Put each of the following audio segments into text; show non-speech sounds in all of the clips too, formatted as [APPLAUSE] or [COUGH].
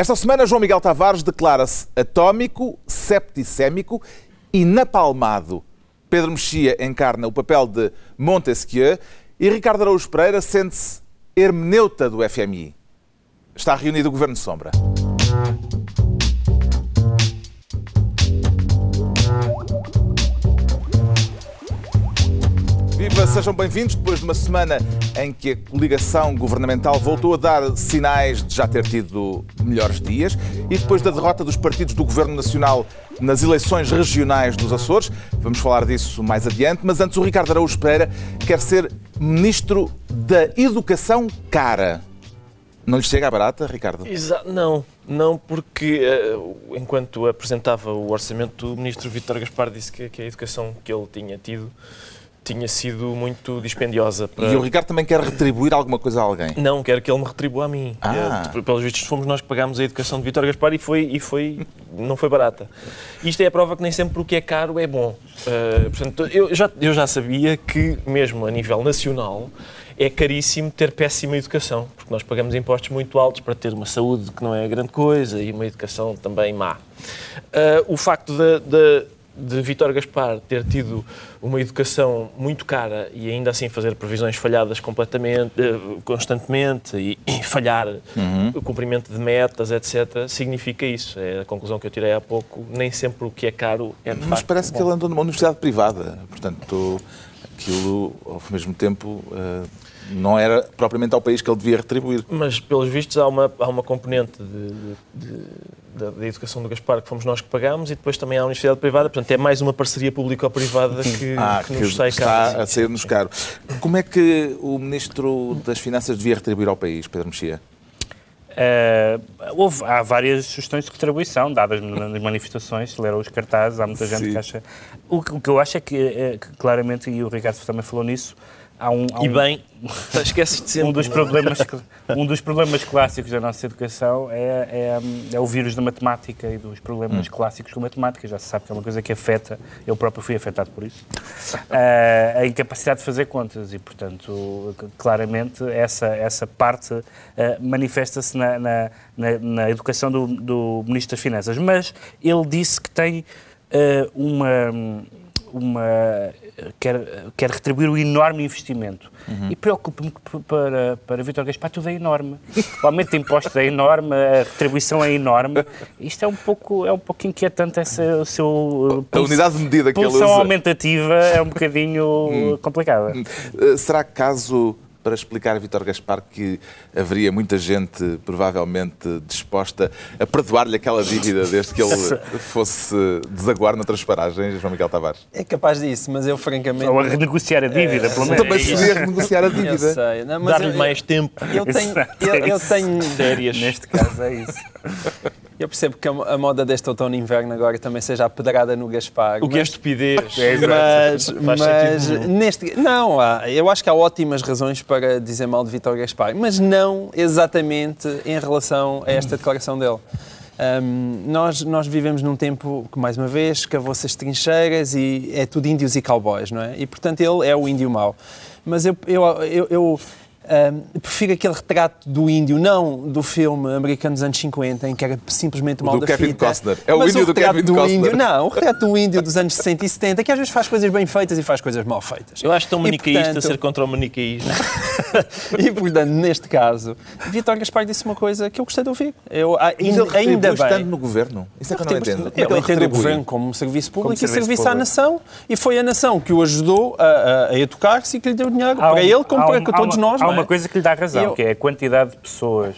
Esta semana, João Miguel Tavares declara-se atómico, septicémico e napalmado. Pedro Mexia encarna o papel de Montesquieu e Ricardo Araújo Pereira sente-se hermeneuta do FMI. Está reunido o Governo Sombra. Viva, sejam bem-vindos. Depois de uma semana em que a coligação governamental voltou a dar sinais de já ter tido melhores dias e depois da derrota dos partidos do Governo Nacional nas eleições regionais dos Açores, vamos falar disso mais adiante, mas antes o Ricardo Araújo Pereira quer ser Ministro da Educação Cara. Não lhe chega a barata, Ricardo? Exa não, não, porque uh, enquanto apresentava o orçamento, o Ministro Vítor Gaspar disse que, que a educação que ele tinha tido tinha sido muito dispendiosa. Para... E o Ricardo também quer retribuir alguma coisa a alguém? Não, quero que ele me retribua a mim. Ah. É, pelos vistos, fomos nós que pagámos a educação de Vítor Gaspar e, foi, e foi, não foi barata. Isto é a prova que nem sempre o que é caro é bom. Uh, portanto, eu já, eu já sabia que, mesmo a nível nacional, é caríssimo ter péssima educação, porque nós pagamos impostos muito altos para ter uma saúde que não é grande coisa e uma educação também má. Uh, o facto de de Vítor Gaspar ter tido uma educação muito cara e ainda assim fazer previsões falhadas completamente, eh, constantemente e, e falhar uhum. o cumprimento de metas, etc., significa isso. É a conclusão que eu tirei há pouco. Nem sempre o que é caro é de Mas facto, parece bom. que ele andou numa universidade privada. Portanto, aquilo, ao mesmo tempo. Uh não era propriamente ao país que ele devia retribuir. Mas, pelos vistos, há uma, há uma componente de, de, de, da educação do Gaspar que fomos nós que pagamos e depois também há a universidade privada. Portanto, é mais uma parceria público-privada que, ah, que, que nos que sai está caro. a sair-nos caro. Como é que o Ministro das Finanças devia retribuir ao país, Pedro Mexia? Uh, houve, há várias sugestões de retribuição dadas nas manifestações, se leram os cartazes, há muita gente Sim. que acha. O, o, que eu acho é que, é que, claramente, e o Ricardo também falou nisso, há um, há um... E bem, [LAUGHS] esqueces de sempre. Um dos, problemas, [LAUGHS] um dos problemas clássicos da nossa educação é, é, é, o vírus da matemática e dos problemas hum. clássicos com matemática. Já se sabe que é uma coisa que afeta, eu próprio fui afetado por isso, uh, [LAUGHS] a incapacidade de fazer contas e, portanto, claramente essa, essa parte uh, manifesta-se na, na, na, educação do, do Ministro das Finanças. Mas ele disse que tem uh, uma uma quer, quer retribuir o enorme investimento. Uhum. E preocupa-me que para, para Vítor Gaspar tudo é enorme. O aumento de impostos é enorme, a retribuição é enorme. Isto é um pouco, é um pouco inquietante, essa, o seu... A unidade de medida que ele usa. aumentativa é um bocadinho [LAUGHS] hum. complicada. Hum. Será caso para explicar a Vítor Gaspar que haveria muita gente provavelmente disposta a perdoar-lhe aquela dívida desde que ele fosse desaguar noutras paragens, João Miguel Tavares? É capaz disso, mas eu francamente... Ou a renegociar a dívida, é, pelo menos. Também se podia renegociar a dívida. Dar-lhe mais tempo. Eu tenho... Eu, eu tenho... Férias. Neste caso é isso. Eu percebo que a moda deste outono e inverno agora também seja a pedrada no Gaspar. O que é estupidez. Mas, mas neste. Não, eu acho que há ótimas razões para dizer mal de Vítor Gaspar, mas não exatamente em relação a esta declaração dele. Um, nós, nós vivemos num tempo que, mais uma vez, cavou-se as trincheiras e é tudo índios e cowboys, não é? E, portanto, ele é o índio mau. Mas eu, eu, eu Uh, prefiro aquele retrato do índio, não do filme americano dos anos 50, em que era simplesmente mal do da Kevin fita. Costner. É o índio o do Kevin do Costner. Índio, não, o retrato do índio dos anos 60 e 70, que às vezes faz coisas bem feitas e faz coisas mal feitas. Eu acho tão manicaísta portanto... ser contra o manicaísmo. [LAUGHS] e, portanto, neste caso, Vitor Gaspar disse uma coisa que eu gostei de ouvir. Eu, ah, ainda, ainda bem. estando no governo. Isso é que eu não entendo. Eu, eu entendo o governo como um serviço público como e serviço, serviço à nação. E foi a nação que o ajudou a, a, a educar-se e que lhe deu dinheiro há para um, ele como para um, todos uma, nós. Uma é? coisa que lhe dá razão eu... que é a quantidade de pessoas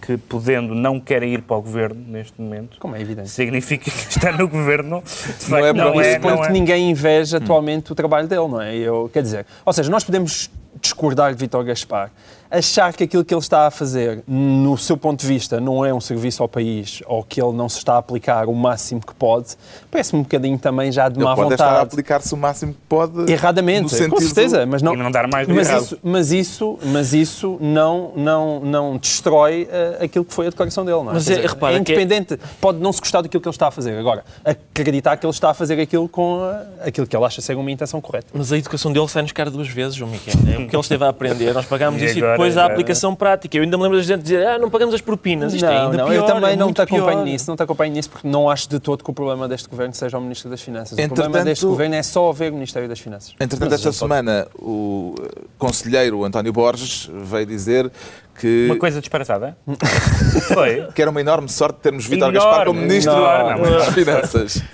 que, podendo, não querem ir para o governo neste momento. Como é evidente. Significa que está no governo. não é, não é, não é. que ninguém inveja atualmente hum. o trabalho dele, não é? Eu, quer dizer, ou seja, nós podemos discordar de Vítor Gaspar, achar que aquilo que ele está a fazer, no seu ponto de vista, não é um serviço ao país ou que ele não se está a aplicar o máximo que pode, parece-me um bocadinho também já de ele má pode vontade. estar a aplicar-se o máximo que pode. Erradamente, sentido... com certeza, mas não, e não dar mais do mas errado. isso, mas isso, mas isso não, não, não destrói uh, aquilo que foi a declaração dele, não é? Mas é, dizer, repara é independente, é... pode não se gostar daquilo que ele está a fazer. Agora, acreditar que ele está a fazer aquilo com uh, aquilo que ele acha ser uma intenção correta. Mas a educação dele sai-nos cara duas vezes, João Miguel. É o que ele esteve a aprender, nós pagámos isso e depois a aplicação prática. Eu ainda me lembro da gente dizer, ah, não pagamos as propinas. Isto não, é ainda não, pior, eu também é não te acompanho pior. nisso, não te acompanho nisso porque não acho de todo que o problema deste governo seja o Ministro das Finanças. O Entretanto- problema deste governo é só haver Ministério das Finanças. Entretanto, esta semana, o eh, conselheiro António Borges veio dizer que, Uma coisa disparatada. [LAUGHS] Foi. que era uma enorme sorte termos Vítor Gaspar como Ministro enorme. das Finanças. [LAUGHS]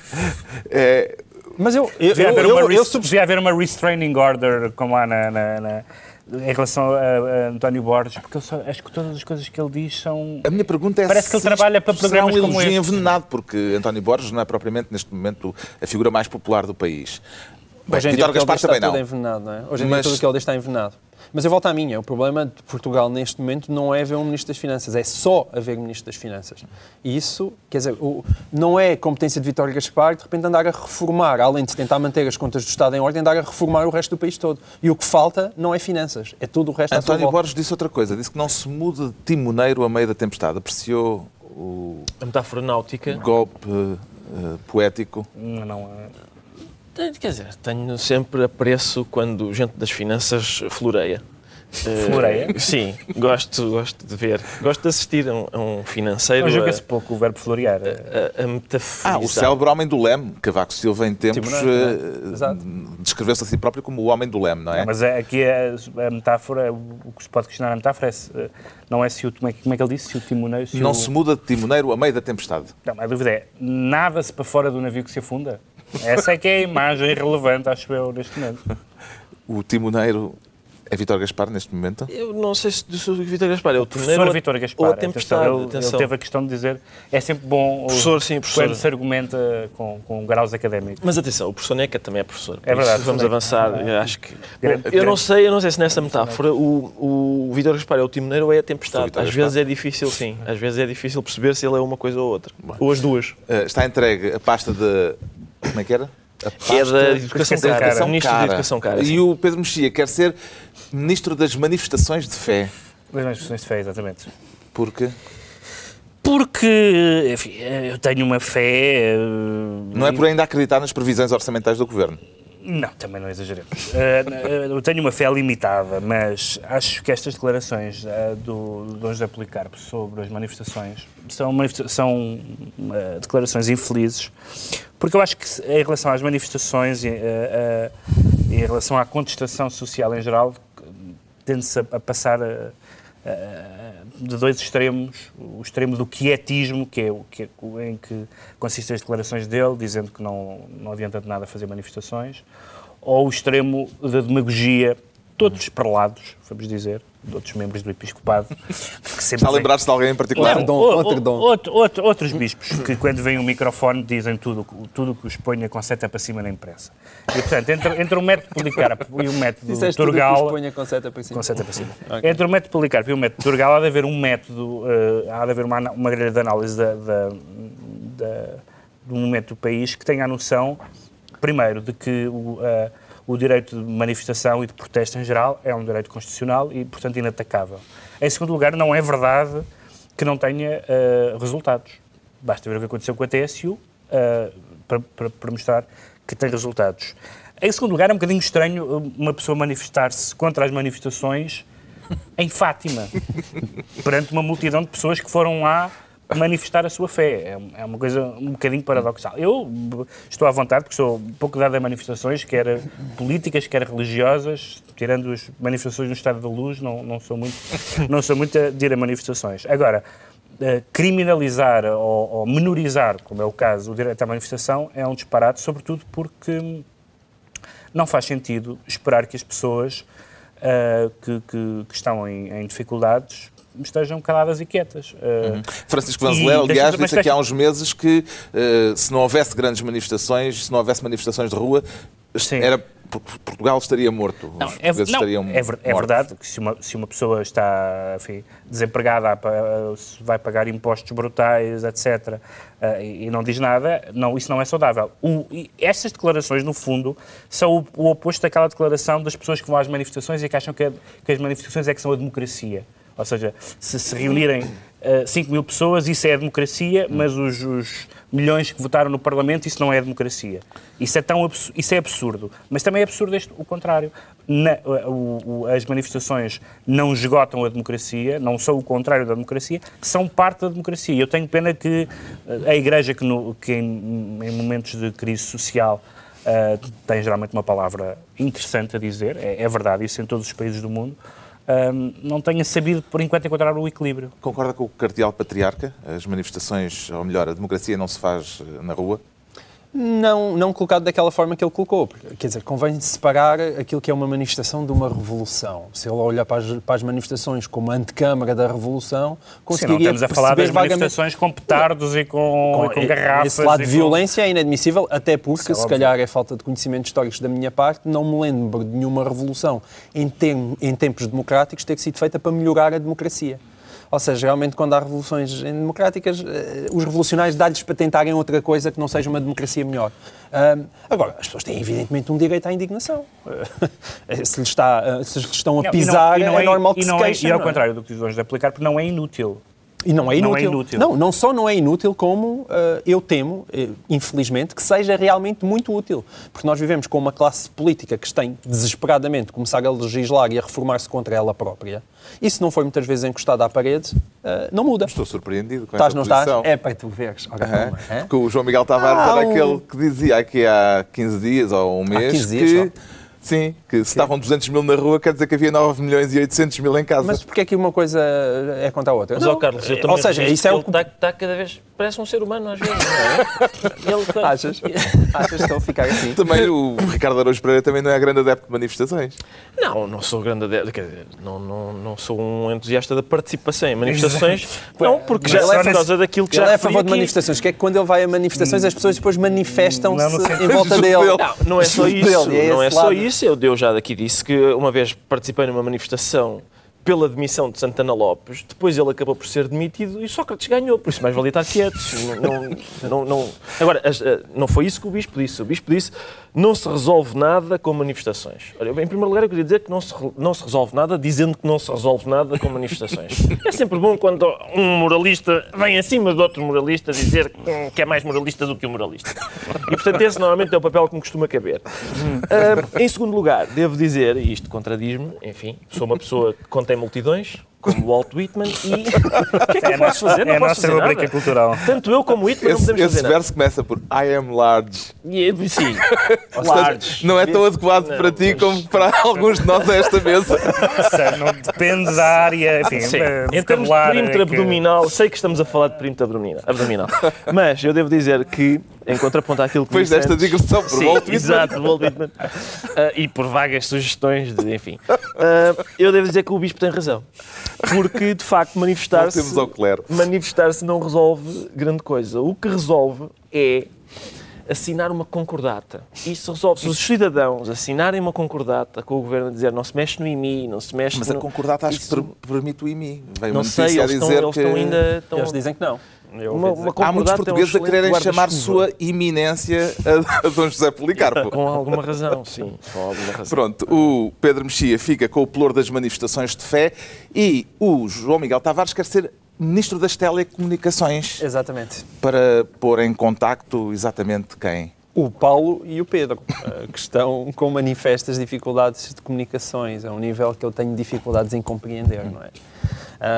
É, Mas eu, eu, Devia eu, haver, eu, uma, eu, subs- devia haver uma restraining order, como há na, na- na- em relação a, a António Borges, porque eu só- acho que todas as coisas que ele diz são. a minha pergunta é Parece que ele trabalha para programas como este. envenenado, porque António Borges não é propriamente, neste momento, a figura mais popular do país. Hoje em dia que ele Gaspar também tudo não. envenenado, não é? Hoje em Mas- dia tudo o que ele diz está envenenado. Mas eu volto à minha. O problema de Portugal neste momento não é haver um Ministro das Finanças, é só haver Ministro das Finanças. E isso, quer dizer, o- não é competência de Vítor Gaspar de repente andar a reformar, além de tentar manter as contas do Estado em ordem, andar a reformar o resto do país todo. E o que falta não é finanças, é tudo o resto António. Borges disse outra coisa, disse que não se muda de timoneiro a meio da tempestade. Apreciou o A metáfora náutica. golpe eh, poético. Não, não, Tenho- Quer dizer, tenho sempre apreço quando gente das finanças floreia. Eh, Floreia? sim, gosto, gosto de ver. Gosto de assistir a um, a um financeiro Mas a, joga-se pouco o verbo florear. a, a metaforizar. Ah, o célebre homem do leme, Cavaco Silva em tempos eh, Exato. descreveu-se a si próprio como o homem do leme, não é? Não, mas é- aqui é a metáfora, o que se pode questionar a metáfora é se, eh, não é se o, como é, que- como é que ele disse, se o timoneiro, se Não o... se muda de timoneiro a meio da tempestade. Não, a dúvida é, nada-se para fora do navio que se afunda? Essa é que é a imagem relevante, acho eu, neste momento. O timoneiro é Vítor Gaspar neste momento? Eu não sei se do Vitor Gaspar é o torneiro Professor ou- Vítor ou Gaspar, a tempestade. atenção, ele, atenção. ele teve a questão de dizer, é sempre bom o- Professor, sim, professor. quando se argumenta com, com graus académicos. Mas atenção, o professor Neca também é professor. É verdade, isso Vamos avançar. Eu acho que. Grande- Bom, eu não grande- sei, eu não sei se nessa metáfora o, o Vitor Gaspar é o timoneiro ou é a Sou tempestade. Às Gaspar. vezes é difícil, sim. Às vezes é difícil perceber se ele é uma coisa ou outra. Ou as duas. Eh, está entregue a pasta de. Como é que era? É da educação Educação cara. cara. Ministro da Educação Cara. E sim. o Pedro Mexia quer ser ministro das manifestações de fé. Das manifestações de fé, exatamente. Porque Porque, enfim, eu tenho uma fé... eh, não é por ainda acreditar nas previsões orçamentais do governo. Não, também não exageremos. Eh, eu tenho uma fé limitada, mas acho que estas declarações eh, do, do Dom José Policarpo sobre as manifestações são, são declarações infelizes, porque eu acho que em relação às manifestações e eh, eh, em relação à contestação social em geral, tende-se a, a passar eh, eh, de dois extremos, o extremo do quietismo, que é o que, o- em que consistem as declarações dele, dizendo que não, não adianta de nada fazer manifestações, ou o extremo da demagogia, todos prelados, vamos dizer, de outros membros do episcopado, [LAUGHS] que sempre Está a lembrar-se de alguém em particular? Outro dom, o- outro outro- outro- outros bispos que, quando vem um microfone, dizem tudo tudo que os ponha com seta para cima na imprensa. E, portanto, entre, entre o método Policarpo e o método [LAUGHS] Disseste tudo que Turgal. os ponha com seta para cima. Com seta para cima. Ok. Entre o método Policarpo e o método Turgal há de haver um método, eh, há de haver uma, uma grelha de análise da, da, da- do momento do país que tenha a noção, primeiro, de que eh, o direito de manifestação e de protesto em geral é um direito constitucional e, portanto, inatacável. Em segundo lugar, não é verdade que não tenha eh, resultados. Basta ver o que aconteceu com a TSU eh, para, para- para mostrar que tem resultados. Em segundo lugar, é um bocadinho estranho eh, uma pessoa manifestar-se contra as manifestações em Fátima, [LAUGHS] perante uma multidão de pessoas que foram lá manifestar a sua fé. É É uma coisa um bocadinho paradoxal. Eu estou à vontade, porque sou pouco dado a manifestações, quer políticas, quer religiosas, tirando as manifestações no Estado da Luz, não, não, sou, muito, não sou muito de ir a manifestações. Agora, eh, criminalizar ou, ou menorizar, como é o caso, o direito à manifestação, é um disparate, sobretudo porque não faz sentido esperar que as pessoas ah, que, que- que estão em, em dificuldades estejam caladas e quietas. Ah, Francisco E Vanzeler, aliás, disse aqui há uns meses que eh, se não houvesse grandes manifestações, se não houvesse manifestações de rua, Sim. era, Portugal estaria morto. Não, é, não, estariam é, é verdade que se uma, se uma pessoa está enfim, desempregada, vai pagar impostos brutais, etc., ah, e, não diz nada, não, isso não é saudável. O, estas declarações, no fundo, são o, o oposto daquela declaração das pessoas que vão às manifestações e que acham que, que as manifestações é que são a democracia. Ou seja, se se reunirem 5 mil pessoas, isso é democracia, mas os, os, milhões que votaram no Parlamento, isso não é democracia. Isso é, tão isso é absurdo. Mas também é absurdo este, o contrário. Na, o, o, as manifestações não esgotam a democracia, não são o contrário da democracia, são parte da democracia. Eu tenho pena que eh, a Igreja, que, no, que em, em, momentos de crise social uh, tem geralmente uma palavra interessante a dizer, é, é verdade, isso em todos os países do mundo, um, não tenha sabido, por enquanto, encontrar o equilíbrio. Concorda com o Cardeal Patriarca? As manifestações, ou melhor, a democracia não se faz eh, na rua? Não, não colocado daquela forma que ele colocou. Quer dizer, convém separar aquilo que é uma manifestação de uma revolução. Se ele olhar para as, para as manifestações como antecâmara da revolução, conseguiria Sim, não estamos a falar das manifestações com petardos e com, com, e com garrafas. Esse lado de violência é inadmissível, até porque, é se calhar é falta de conhecimentos históricos da minha parte, não me lembro de nenhuma revolução em, em tempos democráticos ter sido feita para melhorar a democracia. Ou seja, realmente quando há revoluções democráticas, eh, os revolucionários dá-lhes para tentarem outra coisa que não seja uma democracia melhor. agora, as pessoas têm evidentemente um direito à indignação. [LAUGHS] se, lhes está, eh, se lhes estão a pisar, não, não, é, é, normal que se queixem. É, e ao contrário do que os de aplicar, porque não é inútil. E não é inútil. Não, é inútil. não, não só não é inútil, como uh, eu temo, uh, infelizmente, que seja realmente muito útil. Porque nós vivemos com uma classe política que tem desesperadamente começar a legislar e a reformar-se contra ela própria. E se não for muitas vezes encostada à parede, uh, não muda. Estou surpreendido com estás, esta não posição. Estás? É para tu veres. Ora, uh -huh. é? Porque o João Miguel Tavares ah, era um... aquele que dizia aqui há 15 dias ou um mês há 15 dias, que... Só Sim, que se estavam 200 mil na rua, quer dizer que havia 9 milhões e 800 mil em casa. Mas porquê é que uma coisa é contra a outra? Mas, ó, Carlos, eu também Ou seja, isso é o que... Está, está, cada vez... Parece um ser humano, às vezes, não é? [LAUGHS] Ele... Achas? Achas que estão a ficar assim? [LAUGHS] Também o Ricardo Araújo Pereira também não é grande adepto de manifestações. Não, não sou grande adepto, quer dizer, não, não, não sou um entusiasta da participação em manifestações. Não, porque já é por causa daquilo que ele já é a favor de manifestações, que é que quando ele vai a manifestações as pessoas depois manifestam-se em volta [LAUGHS] dele. Não, não é só isso, não é só isso. Eu deu já daqui aqui disse que uma vez participei numa manifestação pela demissão de Santana Lopes, depois ele acabou por ser demitido e Sócrates ganhou, por isso mais valia estar quieto. Não, não, não, Agora, eh, não foi isso que o Bispo disse. O Bispo disse não se resolve nada com manifestações. Olha, em primeiro lugar, eu queria dizer que não se, não se resolve nada dizendo que não se resolve nada com manifestações. [LAUGHS] É sempre bom quando um moralista vem acima de outro moralista dizer que é mais moralista do que o um moralista. E, portanto, esse normalmente é o papel que me costuma caber. Uh, em segundo lugar, devo dizer, e isto contradiz-me, enfim, sou uma pessoa que contém multidões, como Walt Whitman e [LAUGHS] o que é que eu posso fazer? Não é a posso nossa rubrica cultural. Tanto eu como Whitman esse, não podemos esse fazer Esse verso começa por I am large. E, sim, [LAUGHS] large. Não é tão adequado não, para ti mas... como para [LAUGHS] alguns de nós a esta mesa. não depende da área, enfim, sim. Em termos de perímetro que... abdominal, sei que estamos a falar de perímetro abdominal, mas eu devo dizer que em contraponto àquilo que Depois desta antes, digressão por Sim, Walt Whitman. Exato, Walt Whitman. [LAUGHS] Uh, e por vagas sugestões, de, enfim. Uh, eu devo dizer que o Bispo tem razão. Porque, de facto, manifestar-se manifestar não resolve grande coisa. O que resolve é assinar uma concordata. Isso resolve. Se os cidadãos assinarem uma concordata com o governo a dizer não se mexe no IMI, não se mexe Mas no... a concordata acho Isso... que permite o IMI. Veio não sei, eles, estão, eles estão ainda... Estão... Eles dizem que não. Uma, uma Há muitos portugueses é um a quererem chamar sua iminência a, a Dom José Policarpo. Com alguma razão, sim. Com alguma razão. Pronto, o Pedro Mexia fica com o pelour das manifestações de fé e o João Miguel Tavares quer ser Ministro das Telecomunicações. Exatamente. Para pôr em contacto exatamente quem? o Paulo e o Pedro, eh, que estão com manifestas dificuldades de comunicações, a um nível que eu tenho dificuldades em compreender, não é?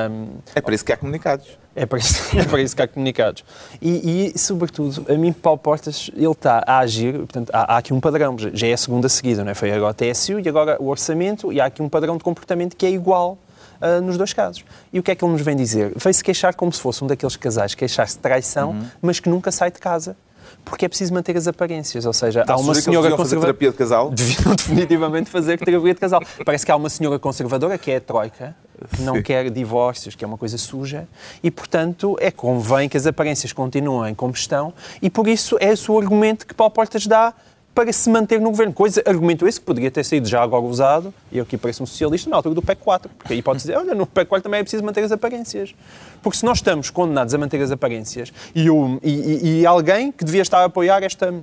Um, é para isso que há comunicados. É para isso, [LAUGHS] é para isso que há comunicados. E, e, sobretudo, a mim, Paulo Portas, ele está a agir, portanto, há, há, aqui um padrão, já é a segunda seguida, não é? Foi agora a TSU e agora o orçamento, e há aqui um padrão de comportamento que é igual Uh, nos dois casos. E o que é que ele nos vem dizer? Veio-se queixar como se fosse um daqueles casais queixar-se de traição, uhum. mas que nunca sai de casa porque é preciso manter as aparências. Ou seja, há uma senhora conservadora. fazer terapia de casal? Deviam [LAUGHS] definitivamente fazer terapia de casal. Parece que há uma senhora conservadora, que é a Troika, que não Sim. quer divórcios, que é uma coisa suja, e, portanto, é convém que as aparências continuem como estão, e por isso é esse o argumento que Paulo Portas dá para se manter no governo. Coisa, argumento esse que poderia ter sido já agora usado, e eu aqui pareço um socialista, na altura do PEC 4, porque aí pode dizer, olha, no PEC 4 também é preciso manter as aparências. Porque se nós estamos condenados a manter as aparências, e, e, e alguém que devia estar a apoiar esta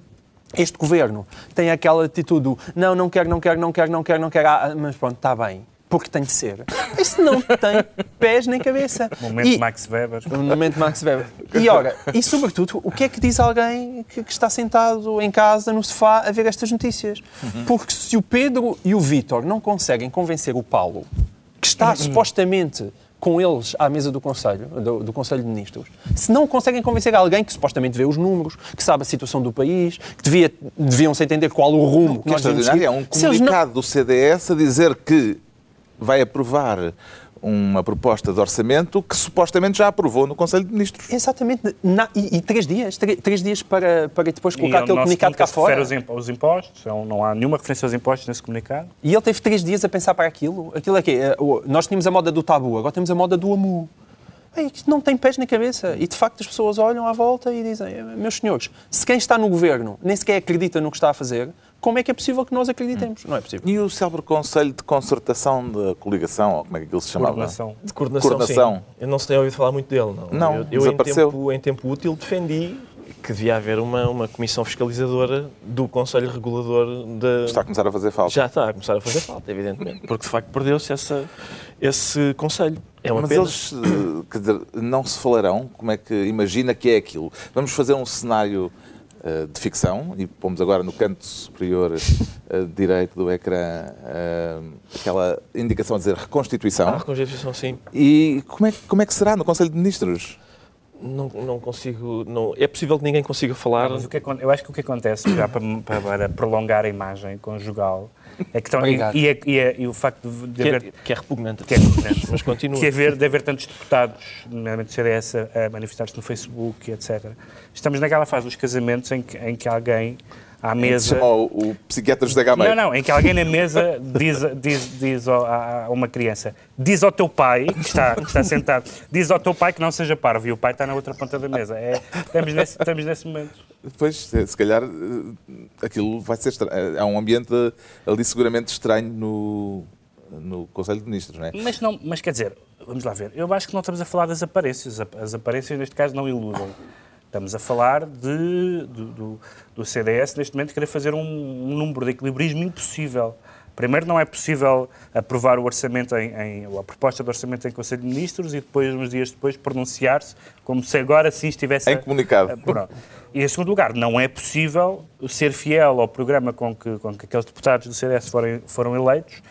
este governo tem aquela atitude não, não quero, não quero, não quero, não quero, não quero, ah, mas pronto, está bem porque tem de ser. Isso não tem pés nem cabeça. Momento e, Max Weber. Momento Max Weber. E ora, e sobretudo, o que é que diz alguém que, que está sentado em casa, no sofá, a ver estas notícias? Uhum. Porque se o Pedro e o Vítor não conseguem convencer o Paulo, que está uhum. supostamente com eles à mesa do Conselho, do, do, Conselho de Ministros, se não conseguem convencer alguém que supostamente vê os números, que sabe a situação do país, que devia, deviam-se entender qual o rumo que, que nós devemos seguir. É um comunicado não... do CDS a dizer que vai aprovar uma proposta de orçamento que supostamente já aprovou no Conselho de Ministros. Exatamente. Na, e, e, três dias. Três, três, dias para, para depois colocar aquele comunicado cá fora. Os, os impostos, é não há nenhuma referência aos impostos nesse comunicado. E ele teve três dias a pensar para aquilo. Aquilo é que é, Nós tínhamos a moda do tabu, agora temos a moda do amu. Isto não tem pés na cabeça. E de facto as pessoas olham à volta e dizem: Meus senhores, se quem está no governo nem sequer acredita no que está a fazer, como é que é possível que nós acreditemos? Hum. Não é possível. E o célebre Conselho de Concertação da Coligação, ou como é que aquilo se chamava? Coordenação. De coordenação, coordenação. Sim. Eu não se tem ouvido falar muito dele, não. Não, eu, eu desapareceu. Em tempo, em tempo útil defendi que devia haver uma, uma comissão fiscalizadora do Conselho Regulador da... Está a começar a fazer falta. Já está a começar a fazer falta, evidentemente. Porque, de facto, perdeu-se esse Conselho. É uma Mas pena. eles eh, dizer, não se falarão? Como é que imagina que é aquilo? Vamos fazer um cenário uh, de ficção e pomos agora no canto superior uh, [LAUGHS] direito do ecrã uh, aquela indicação a dizer reconstituição. Ah, reconstituição, sim. E como é, como é que será no Conselho de Ministros? Não, não consigo. Não, é possível que ninguém consiga falar. Não, mas o que, eu acho que o que acontece, já para, para prolongar a imagem conjugal, é que estão, e, e, é, e, é, e, o facto de, haver. Que é, que é repugnante. Que é repugnante. [LAUGHS] mas continua. Que haver, de haver tantos deputados, nomeadamente do CDS, a, a manifestar-se no Facebook, etc. Estamos naquela fase dos casamentos em que, em que alguém à mesa. Chamou o psiquiatra José Gameiro. Não, não, em que alguém na mesa diz, diz, diz a, uma criança: diz ao teu pai, que está, que está sentado, diz ao teu pai que não seja parvo, e o pai está na outra ponta da mesa. É, estamos, nesse, estamos nesse momento. Pois, se calhar eh, aquilo vai ser estranho. É, há um ambiente ali seguramente estranho no, no Conselho de Ministros, não é? Mas, não, mas quer dizer, vamos lá ver, eu acho que não estamos a falar das aparências. As aparências, neste caso, não iludem. Estamos a falar de, do, do, do CDS, neste momento, querer fazer um, um, número de equilibrismo impossível. Primeiro, não é possível aprovar o orçamento em, em, a proposta de orçamento em Conselho de Ministros e depois, uns dias depois, pronunciar-se como se agora sim estivesse... Em comunicado. A, e, em segundo lugar, não é possível ser fiel ao programa com que, com que aqueles deputados do CDS foram, foram eleitos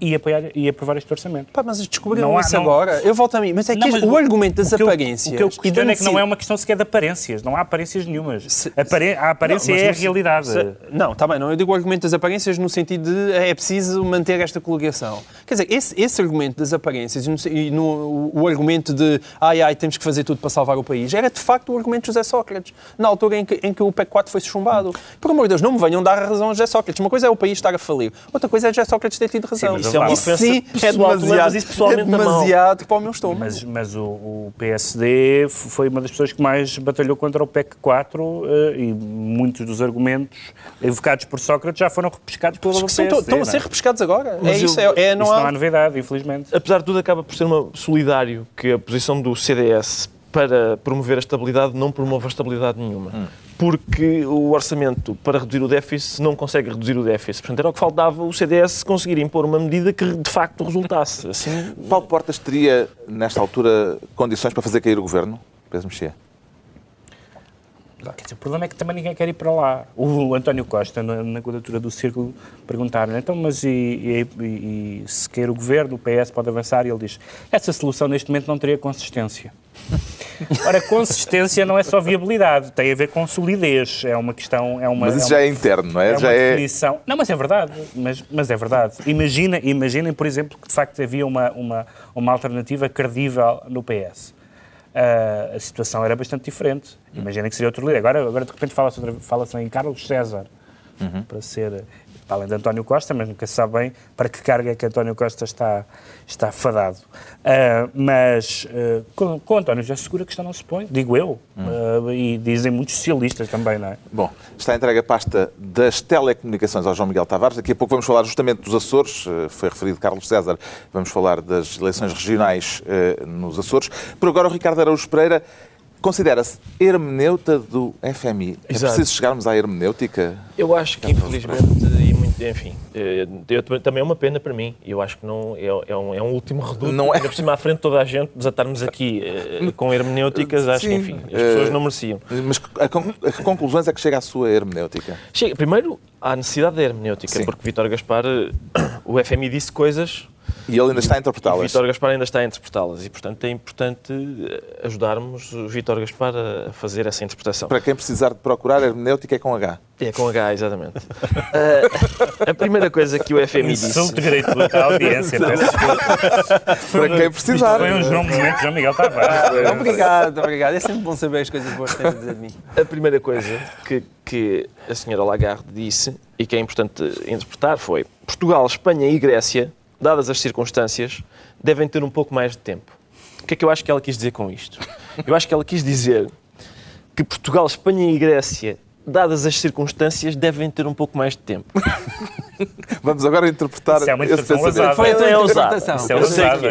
e, apoiar, e aprovar este orçamento. Pá, mas descobriram não há, isso não... agora. Eu volto a mim. Mas é que não, este, o, o, argumento das o aparências... o que eu questiono é que não é uma questão sequer de aparências. Não há aparências nenhumas. Se, Apare... A aparência é a realidade. Se, não, está bem. Não, eu digo o argumento das aparências no sentido de é preciso manter esta coligação. Quer dizer, esse, esse argumento das aparências e, e no, o argumento de ai, ai, temos que fazer tudo para salvar o país, era de facto o argumento de José Sócrates, na altura em que, em que o PEC 4 foi chumbado. Por amor de Deus, não me venham dar a razão a José Sócrates. Uma coisa é o país estar a falir, outra coisa é José Sócrates ter tido razão. Sim, isso é uma ofensa sim, é demasiado, isso pessoalmente é demasiado para o meu estômago. Mas, mas o, o, PSD foi uma das pessoas que mais batalhou contra o PEC 4 uh, e muitos dos argumentos evocados por Sócrates já foram repescados pelo PSD. Estão, estão a ser repescados agora. é isso, é, é, não, isso há... não há novidade, infelizmente. Apesar de tudo, acaba por ser uma solidário que a posição do CDS para promover a estabilidade não promove a estabilidade nenhuma. Hum porque o orçamento para reduzir o déficit não consegue reduzir o déficit. Portanto, era o que faltava o CDS conseguir impor uma medida que de facto resultasse. Assim... Paulo Portas teria, nesta altura, condições para fazer cair o governo? Pedro Mexia? Dizer, o problema é que também ninguém quer ir para lá. O António Costa, na, na quadratura do Círculo, perguntaram então, mas e, e, e, se quer o governo, o PS pode avançar? E ele diz, essa solução neste momento não teria consistência. [LAUGHS] Ora, consistência não é só viabilidade, tem a ver com solidez. É uma questão. É uma, mas isso é já é interno, não é? é já é definição. Não, mas é verdade. Mas, mas é verdade. Imagina, imaginem, por exemplo, que de facto havia uma, uma, uma alternativa credível no PS. Ah, a situação era bastante diferente. Imaginem que seria outro líder. Agora, agora de repente fala-se fala em Carlos César uhum. para ser para além de António Costa, mas nunca se sabe bem para que carga é que António Costa está, está fadado. Uh, mas uh, com, com António já segura que isto não se põe, digo eu, uh, e dizem muitos socialistas também, não é? Bom, está entregue a pasta das telecomunicações ao João Miguel Tavares. Daqui a pouco vamos falar justamente dos Açores, foi referido Carlos César, vamos falar das eleições regionais nos Açores. Por agora, o Ricardo Araújo Pereira considera-se hermeneuta do FMI. É Exato. É preciso chegarmos à hermenêutica? Eu acho que, infelizmente, enfim, eh, eu, também é uma pena para mim. Eu acho que não é, é, um, é um último reduto. Não é. Ainda por cima à frente toda a gente, desatarmos aqui uh, com hermenêuticas, acho Sim. que, enfim, as pessoas não mereciam. Mas a, a, que conclusões é que chega a sua hermenêutica? Chega, primeiro, à necessidade da hermenêutica, Sim. porque Vítor Gaspar, [COUGHS] o FMI disse coisas e ele ainda está a interpretá-las. Vítor Gaspar ainda está a interpretá-las e, portanto, é importante eh, ajudarmos o Vítor Gaspar a fazer essa interpretação. Para quem precisar de procurar, hermenêutica é com H. É com H, exatamente. uh, [LAUGHS] a primeira coisa que o FMI disse... Insulto gratuito à audiência. Para quem precisar. Foi um João momento, João Miguel Tavares. obrigado, obrigado. É sempre bom saber as coisas boas que tens a dizer de mim. A primeira coisa que, que a senhora Lagarde disse e que é importante interpretar foi Portugal, Espanha e Grécia dadas as circunstâncias, devem ter um pouco mais de tempo. O que é que eu acho que ela quis dizer com isto? Eu acho que ela quis dizer que Portugal, Espanha e Grécia, dadas as circunstâncias, devem ter um pouco mais de tempo. [LAUGHS] Vamos agora interpretar Isso é uma esse pensamento. Foi até ousado. Isso é ousado.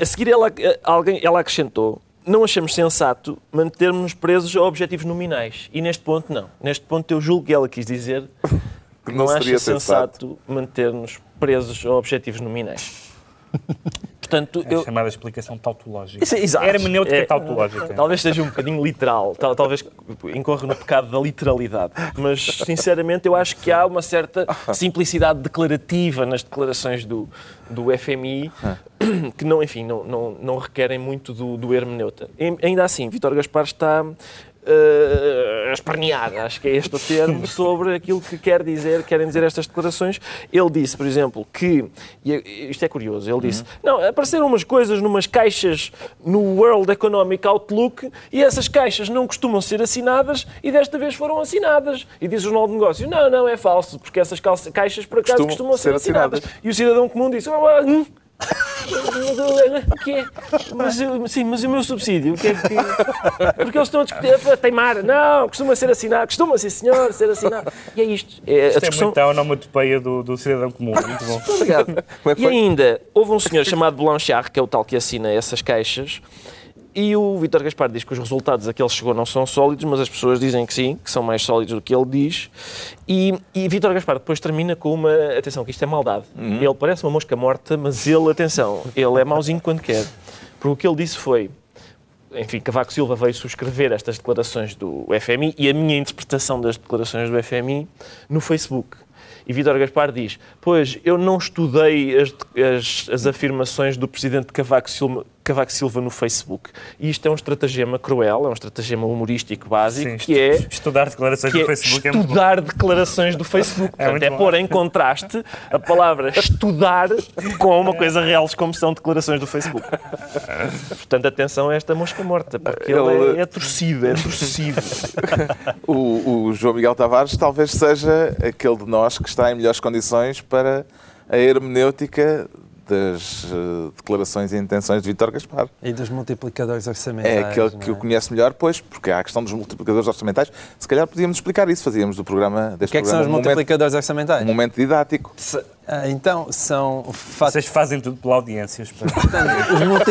A seguir ela, alguém, ela acrescentou não achamos sensato mantermos presos a objetivos nominais. E neste ponto, não. Neste ponto, eu julgo que ela quis dizer [LAUGHS] que não, não acha sensato manter-nos presos a objetivos nominais. [LAUGHS] Portanto, é eu... chamada explicação tautológica. Isso, é, exato. Hermenêutica é, tautológica. Talvez seja um bocadinho literal, tal, talvez incorra no pecado da literalidade. Mas, sinceramente, eu acho que há uma certa simplicidade declarativa nas declarações do, do FMI que não, enfim, não, não, não requerem muito do, do hermeneuta. E, ainda assim, Vítor Gaspar está uh, espernear, acho que é este o termo, [LAUGHS] sobre aquilo que quer dizer, querem dizer estas declarações. Ele disse, por exemplo, que, e é, isto é curioso, ele disse, uhum. não, apareceram umas coisas numas caixas no World Economic Outlook e essas caixas não costumam ser assinadas e desta vez foram assinadas. E diz o Jornal de Negócios, não, não, é falso, porque essas caixas por acaso costumam, costumam ser, ser assinadas. assinadas. E o cidadão comum disse, ah, hum, o quê? Mas, sim, mas o meu subsídio? O que é que... Porque eles estão a discutir, a teimar. Não, costuma ser assinado. Costuma, sim senhor, ser assinado. E é isto. É, isto a discussão... é muito a onomatopeia do, do cidadão comum. Muito bom. Obrigado. É e ainda, houve um senhor chamado Blanchard, que é o tal que assina essas caixas, e o Vítor Gaspar diz que os resultados a que ele chegou não são sólidos, mas as pessoas dizem que sim, que são mais sólidos do que ele diz. E, e Vítor Gaspar depois termina com uma. Atenção, que isto é maldade. Uhum. Ele parece uma mosca morta, mas ele, atenção, ele é mauzinho quando quer. Porque o que ele disse foi. Enfim, Cavaco Silva veio subscrever estas declarações do FMI e a minha interpretação das declarações do FMI no Facebook. E Vítor Gaspar diz: Pois, eu não estudei as, as, as afirmações do presidente Cavaco Silva, Cavaco Silva no Facebook. E isto é um estratagema cruel, é um estratagema humorístico básico, Sim, que é... Estudar declarações do é Facebook é Estudar declarações do Facebook. [LAUGHS] É Portanto, é pôr em contraste a palavra estudar com uma coisa real como são declarações do Facebook. Portanto, atenção a esta mosca morta, porque ele, ele é, é torcido, é torcido. [LAUGHS] o, o João Miguel Tavares talvez seja aquele de nós que está em melhores condições para a hermenêutica das uh, declarações e intenções de Vítor Gaspar. E dos multiplicadores orçamentais. É aquele que é? o conhece melhor, pois, porque há a questão dos multiplicadores orçamentais. Se calhar podíamos explicar isso, fazíamos do programa deste O que é que são os um multiplicadores momento, orçamentais? Um momento didático. Se, então, são... Vocês fazem tudo pela audiência, espero. Portanto, os multi...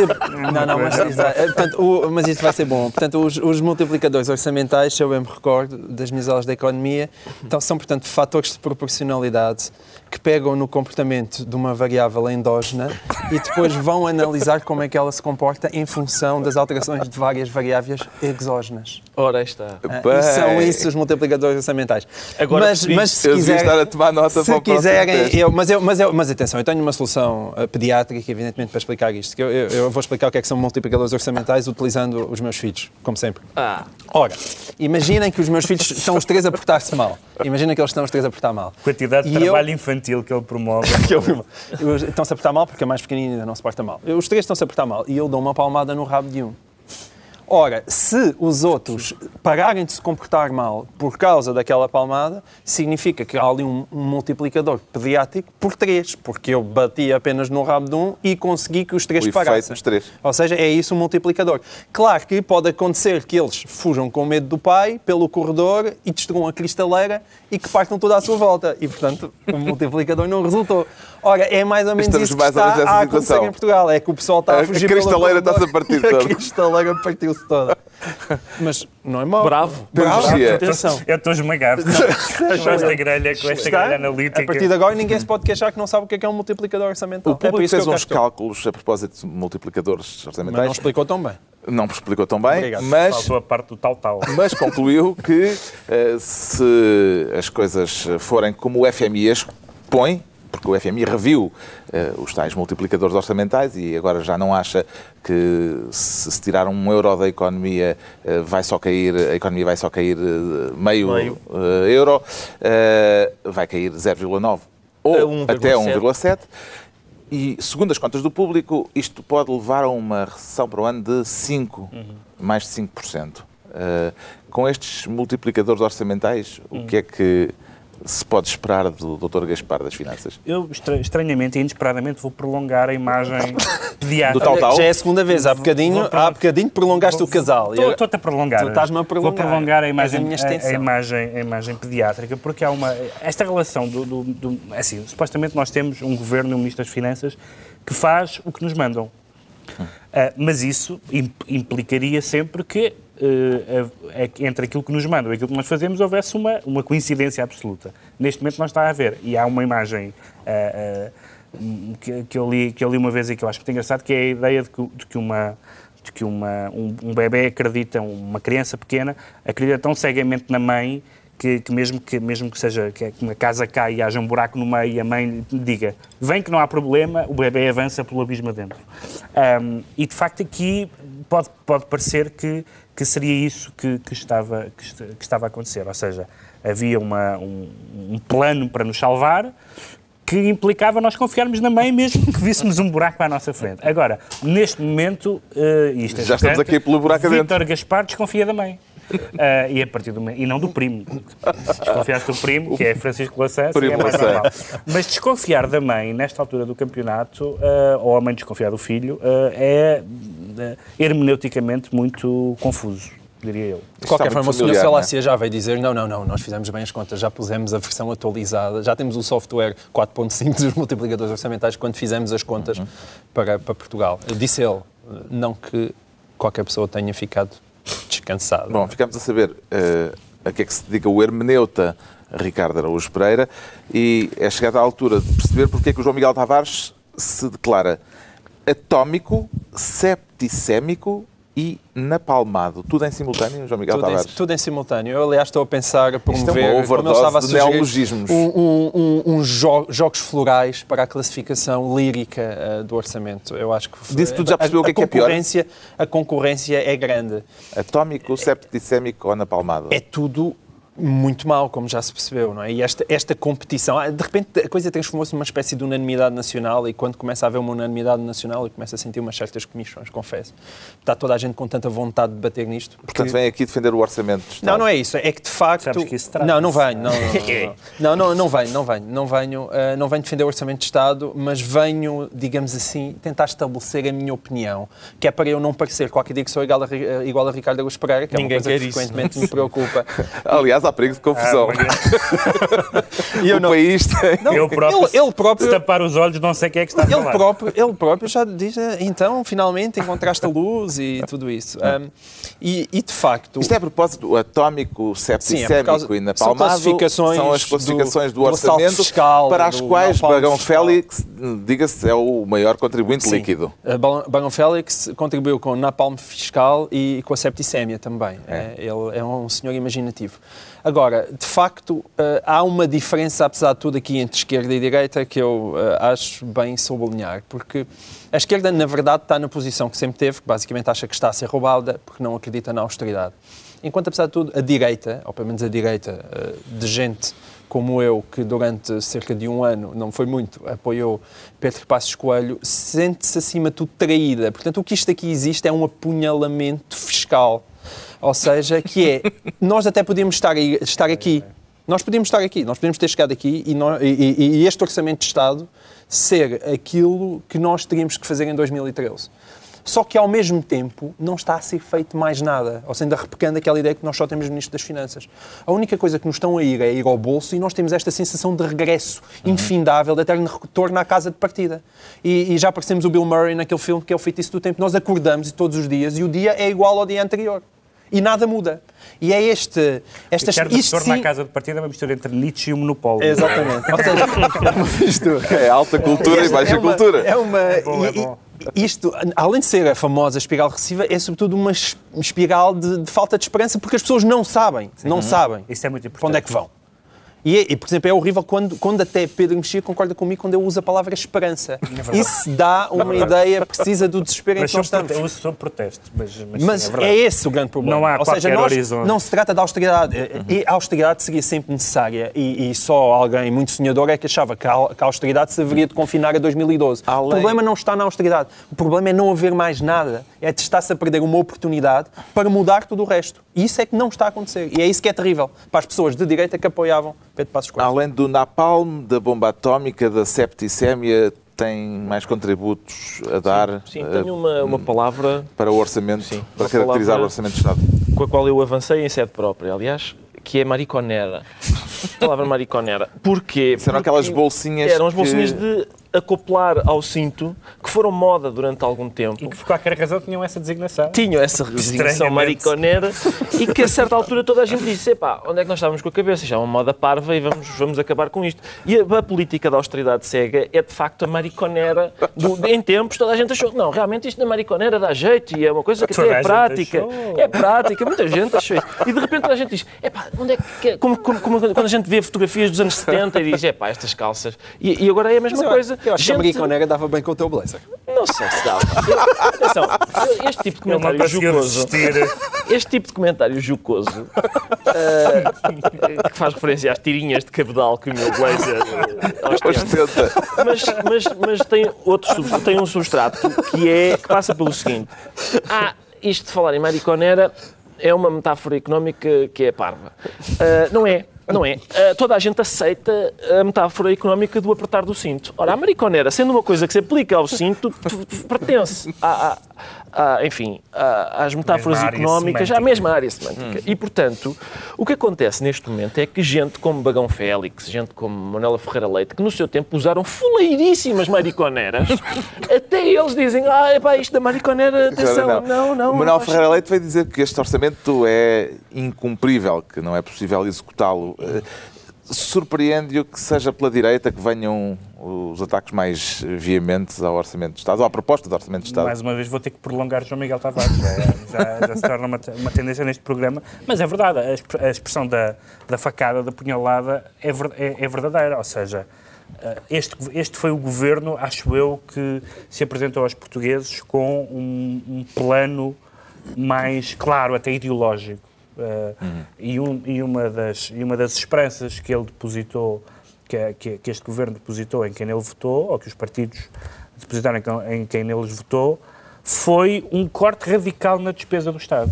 Não, não, mas, portanto, o, mas isto vai ser bom. Portanto, os, os multiplicadores orçamentais, se eu bem me recordo, das minhas aulas de economia, então, são, portanto, fatores de proporcionalidade que pegam no comportamento de uma variável endógena e depois vão analisar como é que ela se comporta em função das alterações de várias variáveis exógenas. Ora, está. São isso os multiplicadores orçamentais. Agora, mas, mas se quiserem, estar a tomar nota se quiserem, eu, mas, eu, mas, eu, mas atenção, eu tenho uma solução uh, pediátrica, evidentemente, para explicar isto. Eu, eu, eu, vou explicar o que é que são multiplicadores orçamentais utilizando os meus filhos, como sempre. Ah. Ora, imaginem que os meus filhos estão os três a portar-se mal. Imaginem que eles estão os três a portar mal. Quantidade de e trabalho infantil que ele promove. [LAUGHS] estão-se a portar mal porque a mais pequenina ainda não se porta mal. Os três estão-se a portar mal e eu dou uma palmada no rabo de um. Ora, se os outros pararem de se comportar mal por causa daquela palmada, significa que há ali um, um multiplicador pediátrico por três, porque eu bati apenas no rabo de um e consegui que os três o parassem. Dos três. Ou seja, é isso o multiplicador. Claro que pode acontecer que eles fujam com medo do pai pelo corredor e destruam a cristaleira e que partam toda à sua volta. E, portanto, o multiplicador não resultou. Ora, é mais ou menos Estamos isso que está a acontecer em Portugal. É que o pessoal está a fugir A cristaleira está-se a partir [LAUGHS] A cristaleira partiu se toda. [LAUGHS] Mas não é mau. Bravo. Bravo. Atenção. Eu estou esmagado [LAUGHS] com esta grelha, com esta grelha analítica. A partir de agora ninguém se pode queixar que não sabe o que é, que é um multiplicador orçamental. O público é fez uns cálculos a propósito de multiplicadores orçamentais. Mas não explicou tão bem. Não explicou tão bem, Obrigado. mas... Faltou a parte do tal-tal. Mas concluiu que uh, se as coisas forem como o FMI as põe, porque o FMI reviu uh, os tais multiplicadores orçamentais e agora já não acha que se, se tirar um euro da economia uh, vai só cair, a economia vai só cair uh, meio, meio. euro, vai cair 0,9 ou 1, até 1,7. E, segundo as contas do público, isto pode levar a uma recessão para o ano de 5, uhum. mais de 5%. Uh, com estes multiplicadores orçamentais, uhum. o que é que se pode esperar do Dr. Gaspar das Finanças? Eu, estranhamente e inesperadamente, vou prolongar a imagem pediátrica. Do tal, tal? Já é a segunda vez. Há bocadinho, há bocadinho prolongaste vou, o casal. Estou-te a prolongar. Tu estás-me a prolongar. Vou prolongar a imagem, a, a, imagem, a imagem pediátrica, porque há uma... Esta relação do... do, do é assim, supostamente nós temos um governo e um ministro das Finanças que faz o que nos mandam. Hum. Uh, mas isso implicaria sempre que entre aquilo que nos mandam e aquilo que nós fazemos houvesse uma, uma coincidência absoluta. Neste momento não está a haver. E há uma imagem uh, que, que, eu li, que eu li uma vez e que eu acho muito engraçado, que é a ideia de que, de que uma de que uma, um, um bebê acredita, uma criança pequena, acredita tão cegamente na mãe que, que, mesmo que mesmo que seja que uma casa caia e haja um buraco no meio e a mãe diga vem que não há problema, o bebê avança pelo abismo adentro. Um, e de facto aqui pode, pode parecer que, que seria isso que, que, estava, que, que estava a acontecer, ou seja, havia uma, um, um plano para nos salvar, que implicava nós confiarmos na mãe mesmo que víssemos um buraco à nossa frente. Agora, neste momento, uh, isto é Já estamos aqui pelo buraco Vítor adentro. Gaspar desconfia da mãe. Uh, e a partir do e não do primo. Se desconfiaste do primo, que é Francisco Lassã, é mais normal. Mas desconfiar da mãe, nesta altura do campeonato, uh, ou a mãe desconfiar do filho, é hermeneuticamente muito confuso diria eu. De qualquer forma, o Sr. Salácia já veio dizer não, não, não, nós fizemos bem as contas, já pusemos a versão atualizada, já temos o software 4.5 dos multiplicadores orçamentais quando fizemos as contas uhum. para, para Portugal. Disse ele, não que qualquer pessoa tenha ficado descansado. Bom, ficamos a saber uh, a que é que se dedica o hermeneuta Ricardo Araújo Pereira e é chegada a altura de perceber porque é que o João Miguel Tavares se declara atómico, septicémico e napalmado. Tudo em simultâneo, João Miguel tudo Tavares? Em, tudo em simultâneo. Eu, aliás, estou a pensar a promover, é como estava a sugerir. Um, um, um, um jo jogos florais para a classificação lírica uh, do orçamento. Eu acho que... Disse tudo, já percebeu a, o que é, que é pior? A concorrência é grande. Atómico, septicémico ou napalmado? É tudo muito mal, como já se percebeu, não é? E esta, esta competição, ah, de repente a coisa transformou-se numa espécie de unanimidade nacional e quando começa a haver uma unanimidade nacional eu começo a sentir umas certas comissões, confesso. Está toda a gente com tanta vontade de bater nisto. Portanto, vem aqui defender o orçamento Não, não é isso. É que de facto... Sabes que isso não, não venho. Não, não, não, não, venho, não venho. Não venho, uh, não venho defender o orçamento de Estado, mas venho, digamos assim, tentar estabelecer a minha opinião, que é para eu não parecer qualquer dia que sou igual a, igual a Ricardo Augusto Pereira, que é Ninguém uma coisa que frequentemente isso. me preocupa. [LAUGHS] Aliás, há perigo de confusão. Ah, [LAUGHS] e eu não... país tem... Não, eu próprio, ele, ele próprio, tapar os olhos, não sei quem é que está a ele falar. Próprio, ele próprio já diz, então, finalmente encontraste a luz e tudo isso. Um, e, e, de facto... Isto é a propósito do atómico, septicémico é e napalmado. São, são as classificações do, do orçamento fiscal, para as quais Bagão Félix, diga-se, é o maior contribuinte Sim. líquido. Bagão Félix contribuiu com o napalm fiscal e com a septicémia também. É. É, ele é um senhor imaginativo. Agora, de facto, eh, há uma diferença, apesar de tudo, aqui entre esquerda e direita que eu eh, acho bem sublinhar, porque a esquerda, na verdade, está na posição que sempre teve, que basicamente acha que está a ser roubada porque não acredita na austeridade. Enquanto, apesar de tudo, a direita, ou pelo menos a direita eh, de gente como eu, que durante cerca de um ano, não foi muito, apoiou Pedro Passos Coelho, sente-se acima de tudo traída. Portanto, o que isto aqui existe é um apunhalamento fiscal ou seja, que é, nós até podíamos estar, estar aqui, nós podíamos estar aqui, nós podíamos ter chegado aqui e, nós, e, e, este Orçamento de Estado ser aquilo que nós teríamos que fazer em 2013. Só que, ao mesmo tempo, não está a ser feito mais nada. Ou seja, ainda repecando aquela ideia que nós só temos Ministro das Finanças. A única coisa que nos estão a ir é ir ao bolso e nós temos esta sensação de regresso uhum. infindável, de eterno retorno à casa de partida. E, e já aparecemos o Bill Murray naquele filme que é o feitiço do tempo. Nós acordamos todos os dias e o dia é igual ao dia anterior e nada muda. E é este. Esta, Ricardo isto sim... na casa de partida [LAUGHS] é uma mistura entre Nietzsche e o monopólio. Exatamente. Ou seja, é alta cultura e baixa é uma, cultura. É uma. É bom, é bom. Isto, além de ser a famosa espiral recessiva, é sobretudo uma espiral de, de falta de esperança, porque as pessoas não sabem, sim. não uhum. sabem Isso é muito importante. para onde é que vão. E, e, por exemplo, é horrível quando, quando até Pedro Mexia concorda comigo quando eu uso a palavra esperança. É Isso dá uma ideia precisa do desespero em que nós estamos. Eu uso sobre protesto, mas, mas, mas é, é, esse o grande problema. Não há Ou seja, nós, horizonte. não se trata de austeridade. Uhum. E a austeridade seria sempre necessária. E, e, só alguém muito sonhador é que achava que a, que a austeridade se haveria de confinar a 2012. Além... O problema não está na austeridade. O problema é não haver mais nada. É de estar-se a perder uma oportunidade para mudar tudo o resto. E isso é que não está a acontecer. E é isso que é terrível para as pessoas de direita que apoiavam Pedro Passos Coelho. Além do napalm, da bomba atómica, da septicémia, tem mais contributos a dar? Sim, sim tenho uma, uma palavra... Para o orçamento, sim, para caracterizar o orçamento do Estado. Com a qual eu avancei em sede própria, aliás, que é mariconera. [LAUGHS] A palavra mariconera. Porquê? Serão aquelas bolsinhas Eram as bolsinhas que... de acoplar ao cinto, que foram moda durante algum tempo. E que, por qualquer razão, tinham essa designação. Tinham essa designação mariconera e que, a certa altura, toda a gente disse: epá, onde é que nós estávamos com a cabeça? Já é uma moda parva e vamos, vamos acabar com isto. E a, a política da austeridade cega é, de facto, a mariconera. Do, em tempos, toda a gente achou que não, realmente isto na mariconera dá jeito e é uma coisa que até é prática. É prática, muita gente achou isso. E, de repente, toda a gente diz: epá, onde é que. É? Como, como, como, quando a gente vê fotografias dos anos 70 e diz: epá, estas calças. E, e agora é a mesma coisa. Eu acho gente... que a Mariconera dava bem com o teu blazer. Não sei se dava. atenção, este tipo de comentário jocoso. Este tipo de comentário jocoso uh, que faz referência às tirinhas de cabedal que o meu blazer uh, ostenta. Mas, mas, mas tem, outro, tem um substrato que, é, que passa pelo seguinte. Ah, isto de falar em Mariconera é uma metáfora económica que é parva. Uh, não é. Não é? Uh, toda a gente aceita a metáfora económica do apertar do cinto. Ora, a mariconera, sendo uma coisa que se aplica ao cinto, pertence a, enfim, às metáforas económicas, à mesma área semântica. Hum. E, portanto, o que acontece neste momento é que gente como Bagão Félix, gente como Manuela Ferreira Leite, que no seu tempo usaram fuleiríssimas mariconeras, [LAUGHS] até eles dizem, ah, epá, isto da mariconera, atenção, não, não. não Manuel Ferreira Leite veio dizer que este orçamento é incumprível, que não é possível executá-lo. Surpreende-o que seja pela direita que venham os ataques mais veementes ao Orçamento de Estado, ou à proposta do Orçamento de Estado. Mais uma vez vou ter que prolongar João Miguel Tavares, já, já, já se torna uma, uma, tendência neste programa, mas é verdade, a expressão da, da facada, da punhalada é, é, é verdadeira, ou seja, eh, este, este foi o governo, acho eu, que se apresentou aos portugueses com um, um plano mais claro, até ideológico uhum. e, um, e, uma das, e uma das esperanças que ele depositou, que, que, que, este governo depositou em quem ele votou, ou que os partidos depositaram em, em quem eles votou, foi um corte radical na despesa do Estado.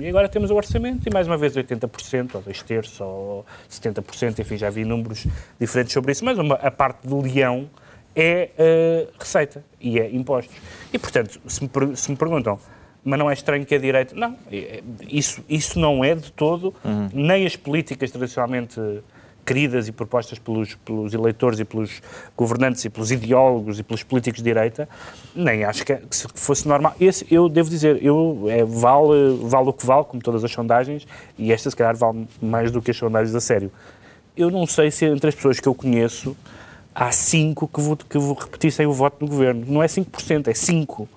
E agora temos o orçamento e mais uma vez 80%, ou dois terços, ou 70%, enfim, já vi números diferentes sobre isso, mas uma, a parte do leão é uh, receita e é impostos. E, portanto, se me, se me perguntam, mas não é estranho que a direita. Não, é, isso, isso não é de todo, uhum. nem as políticas tradicionalmente queridas e propostas pelos, pelos eleitores e pelos governantes e pelos ideólogos e pelos políticos de direita, nem acho que, que fosse normal. Esse, eu devo dizer, eu, é, vale, vale o que vale, como todas as sondagens, e esta se calhar vale mais do que as sondagens a sério. Eu não sei se entre as pessoas que eu conheço há cinco que, vou, que repetissem o voto do governo. Não é 5%, é 5%.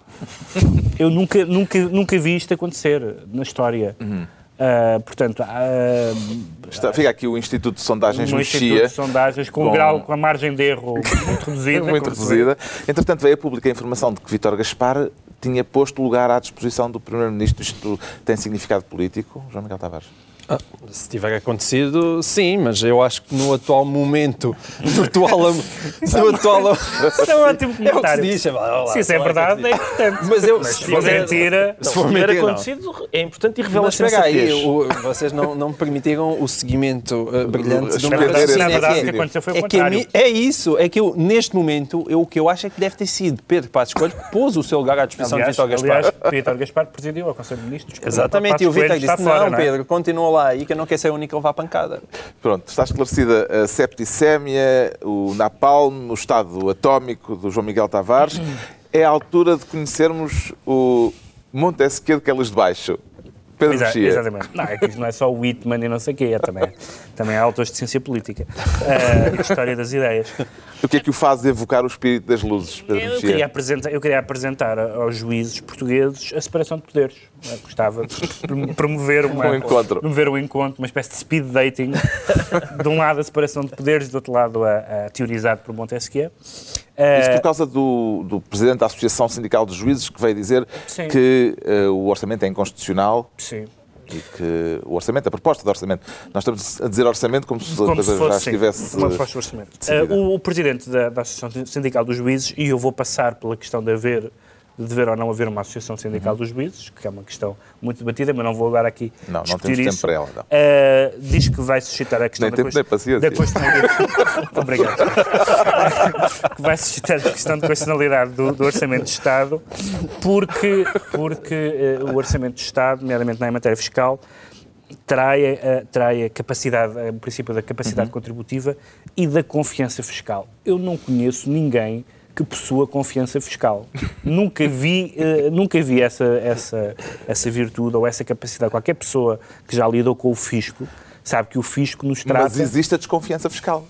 Eu nunca, nunca, nunca vi isto acontecer na história. Uhum. Uh, portanto, uh, Está, fica aqui o Instituto de Sondagens um Mexia. Instituto de Sondagens com, com... Um grau, com a margem de erro [LAUGHS] muito reduzida. muito reduzida. Entretanto, veio a pública a informação de que Vítor Gaspar tinha posto lugar à disposição do Primeiro-Ministro. Isto tem significado político, João Miguel Tavares? Ah, se tiver acontecido, sim, mas eu acho que no atual momento, no atual. [LAUGHS] no atual é um ótimo comentário. É o que se diz, lá, se isso é verdade, é importante. Mas, eu, mas se for mentira, se for mentira, acontecido, é importante e revela Mas espera aí, o, vocês não, não me permitiram o seguimento uh, brilhante do meu raciocínio. Na verdade, o que aconteceu foi o é contrário. Que é isso, é que eu, neste momento, eu, o que eu acho é que deve ter sido Pedro Passos Coelho que pôs o seu lugar à disposição aliás, de Vitor Gaspar. Aliás, Vitor Gaspar presidiu ao Conselho de Ministros. [LAUGHS] Exatamente, e o Vitor disse, não, não é? Pedro, continua lá aí que eu não quero ser o único a levar pancada. Pronto, está esclarecida a septicémia, o napalm, o estado atómico do João Miguel Tavares. É a altura de conhecermos o Montesquieu de Quelas de Baixo. Pedro Exa Mexia. Exatamente. Não, é que isto não é só o Whitman e não sei o quê, é também, [LAUGHS] também há autores de ciência política. Uh, história das ideias. O que é que o faz evocar o espírito das luzes, eu queria, apresentar, eu queria apresentar aos juízes portugueses a separação de poderes. Eu gostava de promover [LAUGHS] uma, um encontro. promover um encontro, uma espécie de speed dating. de um lado a separação de poderes, do outro lado a, a teorizado por Montesquieu. Isso por causa do, do, Presidente da Associação Sindical de Juízes, que veio dizer Sim. que uh, o orçamento é inconstitucional. Sim e que o orçamento, a proposta de orçamento, nós estamos a dizer orçamento como se como a coisa já estivesse. Uma proposta de orçamento. Uh, o, o, presidente da, da, Associação Sindical dos Juízes, e eu vou passar pela questão de haver de dever ou não haver uma associação sindical uhum. dos juízes, que é uma questão muito debatida, mas não vou agora aqui não, discutir não temos isso. tempo para ela, não. Uh, diz que vai suscitar a questão nem da, tempo, nem da constitucionalidade. [LAUGHS] Obrigado. que [LAUGHS] vai suscitar a questão de constitucionalidade do, do Orçamento de Estado, porque, porque uh, o Orçamento de Estado, nomeadamente na matéria fiscal, trai, uh, trai a capacidade, o princípio da capacidade uhum. contributiva e da confiança fiscal. Eu não conheço ninguém que possua confiança fiscal. [LAUGHS] nunca vi, uh, nunca vi essa, essa, essa virtude ou essa capacidade. Qualquer pessoa que já lidou com o fisco sabe que o fisco nos trata... Mas existe a desconfiança fiscal.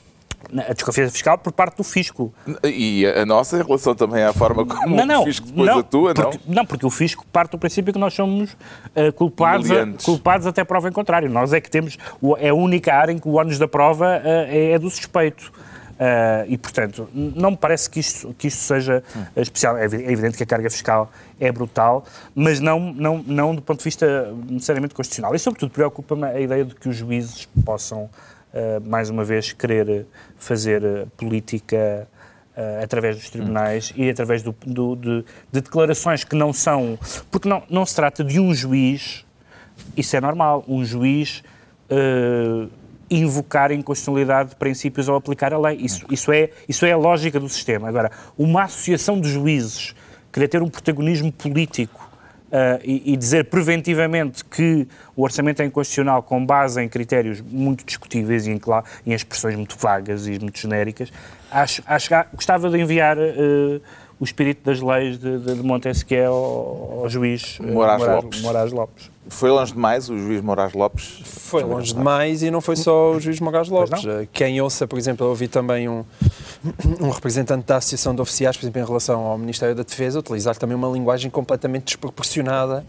A desconfiança fiscal por parte do fisco. E a nossa em relação também à forma como não, não, o fisco depois não, atua, porque, não? Não, porque o fisco parte do princípio que nós somos uh, culpados, a, culpados até prova em contrário. Nós é que temos, é a única área em que o ónus da prova uh, é, é do suspeito. Uh, e, portanto, não me parece que isto, que isto seja especial. É, é evidente que a carga fiscal é brutal, mas não, não, não do ponto de vista necessariamente constitucional. E, sobretudo, preocupa-me a ideia de que os juízes possam, uh, mais uma vez, querer fazer política uh, através dos tribunais hum. e através do, do, de, de, declarações que não são. Porque não, não se trata de um juiz, isso é normal, um juiz. Uh, invocar a inconstitucionalidade de princípios ao aplicar a lei. Isso, isso, é, isso é a lógica do sistema. Agora, uma associação de juízes querer ter um protagonismo político Uh, e, e, dizer preventivamente que o orçamento é inconstitucional com base em critérios muito discutíveis e em, em expressões muito vagas e muito genéricas, acho, acho gostava de enviar uh, o espírito das leis de, de, de Montesquieu ao, ao juiz Moraes, Moraes, Lopes. Moraes Lopes. Foi longe demais o juiz Moraes Lopes? Foi longe demais e não foi só o juiz Moraes Lopes. Quem ouça, por exemplo, eu ouvi também um, [COUGHS] um representante da Associação de Oficiais, por exemplo, em relação ao Ministério da Defesa, utilizar também uma linguagem completamente desproporcionada,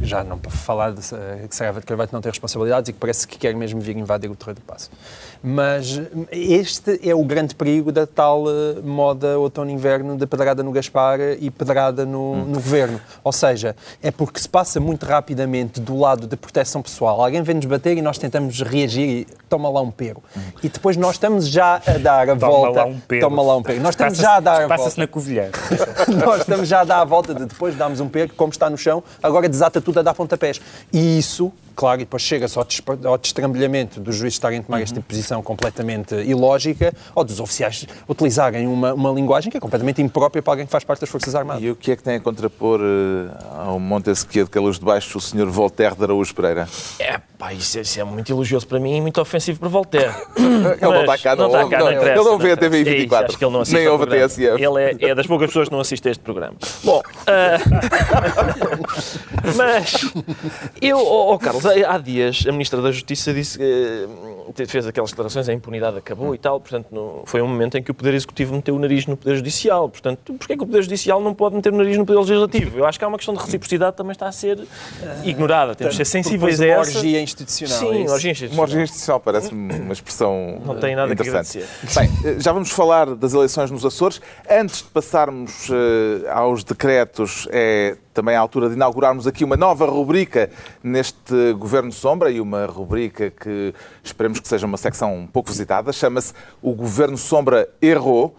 já não para falar de que Saraiva de Carvalho não tem responsabilidades e que parece que quer mesmo vir invadir o terreno do passo. Mas este é o grande perigo da tal eh, moda outono-inverno de pedrada no Gaspar e pedrada no, hum. no governo. Ou seja, é porque se passa muito rapidamente do lado de proteção pessoal. Alguém vem-nos bater e nós tentamos reagir e toma lá um pego. Hum. E depois nós estamos já a dar a toma volta. Lá um pego. Toma lá um pego. Nós estamos já a dar a volta. Passa-se na covilhã. [LAUGHS] nós estamos já a dar a volta de depois darmos um pego, como está no chão, agora desata tudo a dar pontapés. E isso claro, e depois chega-se ao, ao destrambelhamento dos juízes estarem a tomar uhum. esta posição completamente ilógica ou dos oficiais utilizarem uma, uma linguagem que é completamente imprópria para alguém que faz parte das Forças Armadas. E o que é que tem a contrapor uh, ao Montesquieu de Calus de Baixo o senhor Voltaire de Araújo Pereira? É, pá, isso, isso, é muito elogioso para mim e muito ofensivo para Voltaire. [COUGHS] ele não está cá, não, não, está cá, não, não ele não vê a TV 24, é isso, que ele não nem ouve a TSF. Ele é, é, das poucas pessoas que não assiste a este programa. [LAUGHS] Bom, uh... mas eu, oh, oh, Carlos, há dias a Ministra da Justiça disse que fez aquelas declarações, a impunidade acabou e tal, portanto no, foi um momento em que o Poder Executivo meteu o nariz no Poder Judicial, portanto porquê que o Poder Judicial não pode meter o nariz no Poder Legislativo? Eu acho que há uma questão de reciprocidade que também está a ser ignorada, temos de ser sensíveis a essa. orgia institucional. Sim, é orgia institucional. Uma orgia institucional parece-me uma expressão Não tem nada interessante. que Bem, eh, já vamos falar das eleições nos Açores. Antes de passarmos uh, aos decretos, é também a altura de inaugurarmos aqui uma nova rubrica neste Governo Sombra e uma rubrica que esperemos que seja uma secção pouco visitada. Chama-se O Governo Sombra Errou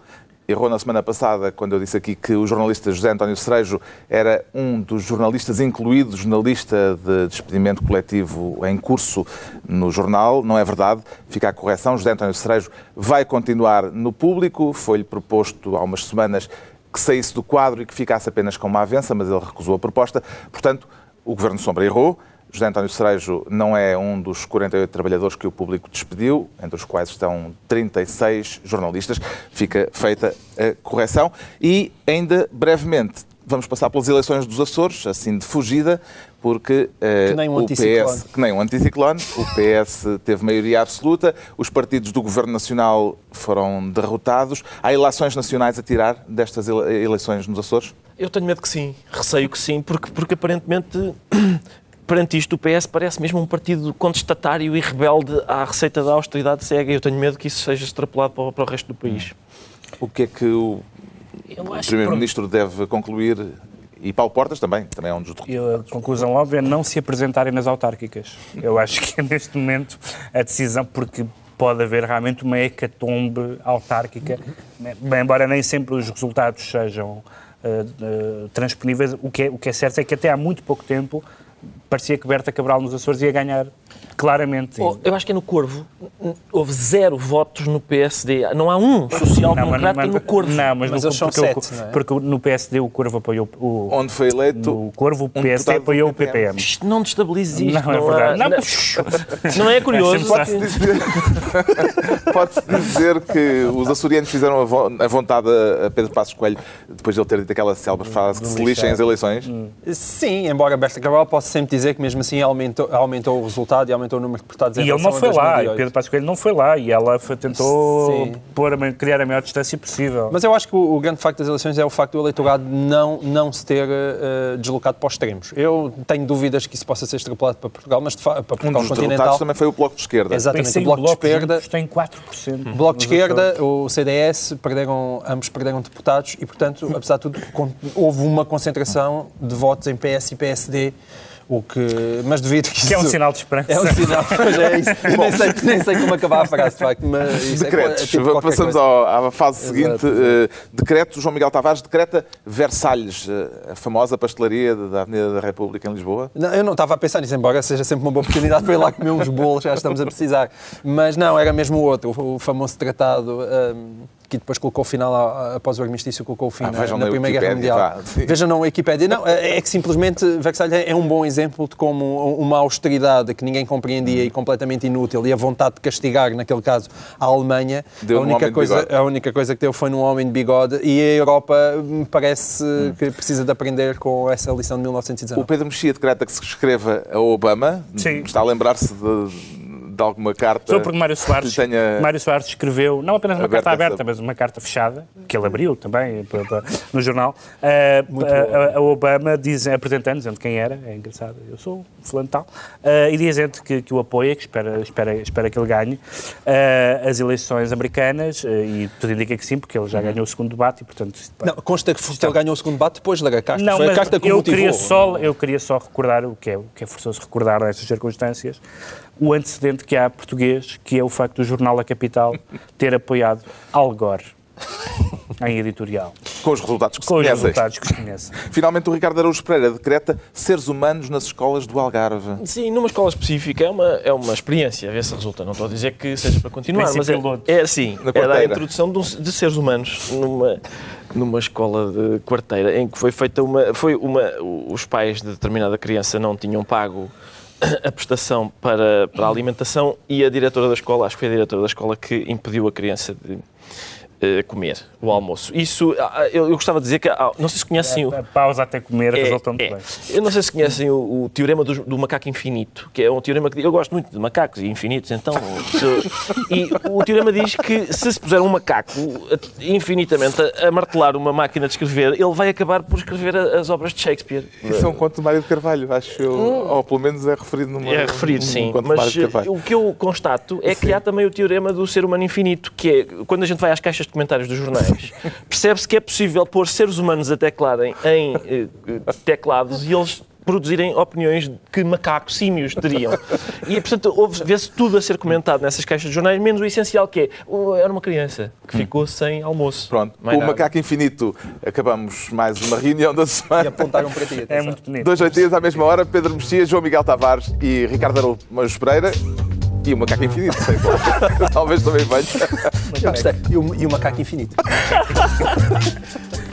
errou na semana passada quando eu disse aqui que o jornalista José António Cerejo era um dos jornalistas incluídos na lista de despedimento coletivo em curso no jornal. Não é verdade. Fica a correção. José António Cerejo vai continuar no público. Foi-lhe proposto há umas semanas que saísse do quadro e que ficasse apenas com uma avença, mas ele recusou a proposta. Portanto, o Governo Sombra errou. José António Cerejo não é um dos 48 trabalhadores que o público despediu, entre os quais estão 36 jornalistas. Fica feita a correção. E, ainda brevemente, vamos passar pelas eleições dos Açores, assim de fugida, porque uh, o PS, que nem um anticiclone, o PS teve maioria absoluta, os partidos do Governo Nacional foram derrotados. Há eleições nacionais a tirar destas eleições nos Açores? Eu tenho medo que sim, receio que sim, porque, porque aparentemente [CLEARS THROAT] perante isto, o PS parece mesmo um partido contestatário e rebelde à receita da austeridade cega. Eu tenho medo que isso seja extrapolado para, para o resto do país. O que é que o Primeiro-Ministro deve concluir e Paulo Portas também, também é um dos... Eu, a conclusão óbvia é não se apresentarem nas autárquicas. Eu acho que é neste momento a decisão, porque pode haver realmente uma hecatombe autárquica, embora nem sempre os resultados sejam uh, uh, transponíveis, o que, é, o que é certo é que até há muito pouco tempo parecia que Berta Cabral nos Açores ia ganhar claramente. Oh, eu acho que é no Corvo. Houve zero votos no PSD. Não há um social-democrata no Corvo. Não, mas, mas no, são porque, sete, o, é? porque no PSD o Corvo apoiou o... Onde foi eleito... No Corvo o PSD um apoiou o PPM. Isto não destabiliza isto. Não, é verdade. Há, não, não, é curioso. Pode-se dizer, [LAUGHS] pode dizer que os açorianos fizeram a vontade a Pedro Passos Coelho depois de ele ter dito aquela célebre frase que se lixem as eleições? Hum. Sim, embora Berta Cabral possa sempre dizer que mesmo assim aumentou, aumentou o resultado e aumentou o número de deputados em E ele não foi lá, e Pedro Passos Coelho não foi lá, e ela foi, tentou pôr a, criar a maior distância possível. Mas eu acho que o, o, grande facto das eleições é o facto do eleitorado não, não se ter uh, deslocado para os extremos. Eu tenho dúvidas que isso possa ser extrapolado para Portugal, mas de para Portugal um continental... também foi o Bloco de Esquerda. Exatamente, o Bloco, de Esquerda... tem 4%. O Bloco de Esquerda, o CDS, perderam, ambos perderam deputados e, portanto, apesar de tudo, houve uma concentração de votos em PS e PSD o que, mas devido que isso... Que é um sinal de esperança. É um sinal, [LAUGHS] mas é isso. nem, sei, nem sei como acabar a frase, de facto. Mas isso é Decretos. É, tipo Passamos ao, à fase Exato. seguinte. Uh, decreto, João Miguel Tavares decreta Versalhes, uh, a famosa pastelaria da Avenida da República em Lisboa. Não, eu não estava a pensar nisso, embora seja sempre uma boa oportunidade para ir lá comer uns bolos, já estamos a precisar. Mas não, era mesmo o outro, o, famoso tratado... Um, que depois colocou o final, após o armistício, colocou o fim ah, na, na Primeira Guerra Mundial. Vá, vejam não a Wikipédia. Não, é, é que simplesmente Versalhes é um bom exemplo de como uma austeridade que ninguém compreendia e completamente inútil e a vontade de castigar, naquele caso, a Alemanha, deu a única, um coisa, a única coisa que deu foi num homem de bigode e a Europa me parece hum. que precisa de aprender com essa lição de 1919. O Pedro Mexia decreta que se escreva a Obama. Sim. Está a lembrar-se de de alguma carta. Só porque Mário Soares, tenha... Mário Soares escreveu, não apenas uma carta aberta, mas uma carta fechada, que ele abriu também no jornal, a, a, a Obama diz, apresentando, dizendo quem era, é engraçado, eu sou fulano tal, uh, e dizendo que, que o apoia, que espera, espera, espera que ele ganhe uh, as eleições americanas, uh, e tudo indica que sim, porque ele já uhum. ganhou o segundo debate, e portanto... Não, consta que está... ele ganhou o segundo debate depois da carta, não, foi a carta que eu motivou. Queria só, eu queria só recordar o que é, o que é forçoso recordar nestas circunstâncias, o antecedente que há português, que é o facto do jornal A Capital [LAUGHS] ter apoiado Al Gore em editorial. Com os resultados que Com se os resultados que se conhecem. [LAUGHS] Finalmente, o Ricardo Araújo Pereira decreta seres humanos nas escolas do Algarve. Sim, numa escola específica é uma, é uma experiência, a ver se resulta. Não estou a dizer que seja para continuar, mas é, é assim, é a introdução de, um, de seres humanos numa numa escola de quarteira em que foi feita uma foi uma os pais de determinada criança não tinham pago a prestação para, para a alimentação e a diretora da escola, acho que foi a diretora da escola que impediu a criança de, comer o almoço. Isso, uh, eu, eu, gostava de dizer que, uh, não sei se conhecem a, o... A pausa até comer é, resulta muito é. bem. Eu não sei se conhecem o, o teorema do, do, macaco infinito, que é um teorema que eu gosto muito de macacos e infinitos, então... Se, e o teorema diz que se se puser um macaco infinitamente a, a, martelar uma máquina de escrever, ele vai acabar por escrever as obras de Shakespeare. Isso é um conto de Mário de Carvalho, acho eu, hum. ou pelo menos é referido numa... É referido, sim, mas o que eu constato é que sim. há também o teorema do ser humano infinito, que é, quando a gente vai às caixas comentários dos jornais, percebe-se que é possível pôr seres humanos a teclarem em eh, teclados e eles produzirem opiniões que macacos, símios teriam. E, portanto, vê-se tudo a ser comentado nessas caixas de jornais, menos o essencial que é, era uma criança que hum. ficou hum. sem almoço. Pronto, o Macaco Infinito acabamos mais uma reunião da semana. E apontaram para ti. [LAUGHS] É muito bonito. Dois oito dias à mesma hora, Pedro Mexia, João Miguel Tavares e Ricardo Araújo Pereira. E o macaco infinito, sei lá. [LAUGHS] Talvez também venha. E o, macaco infinito. [LAUGHS]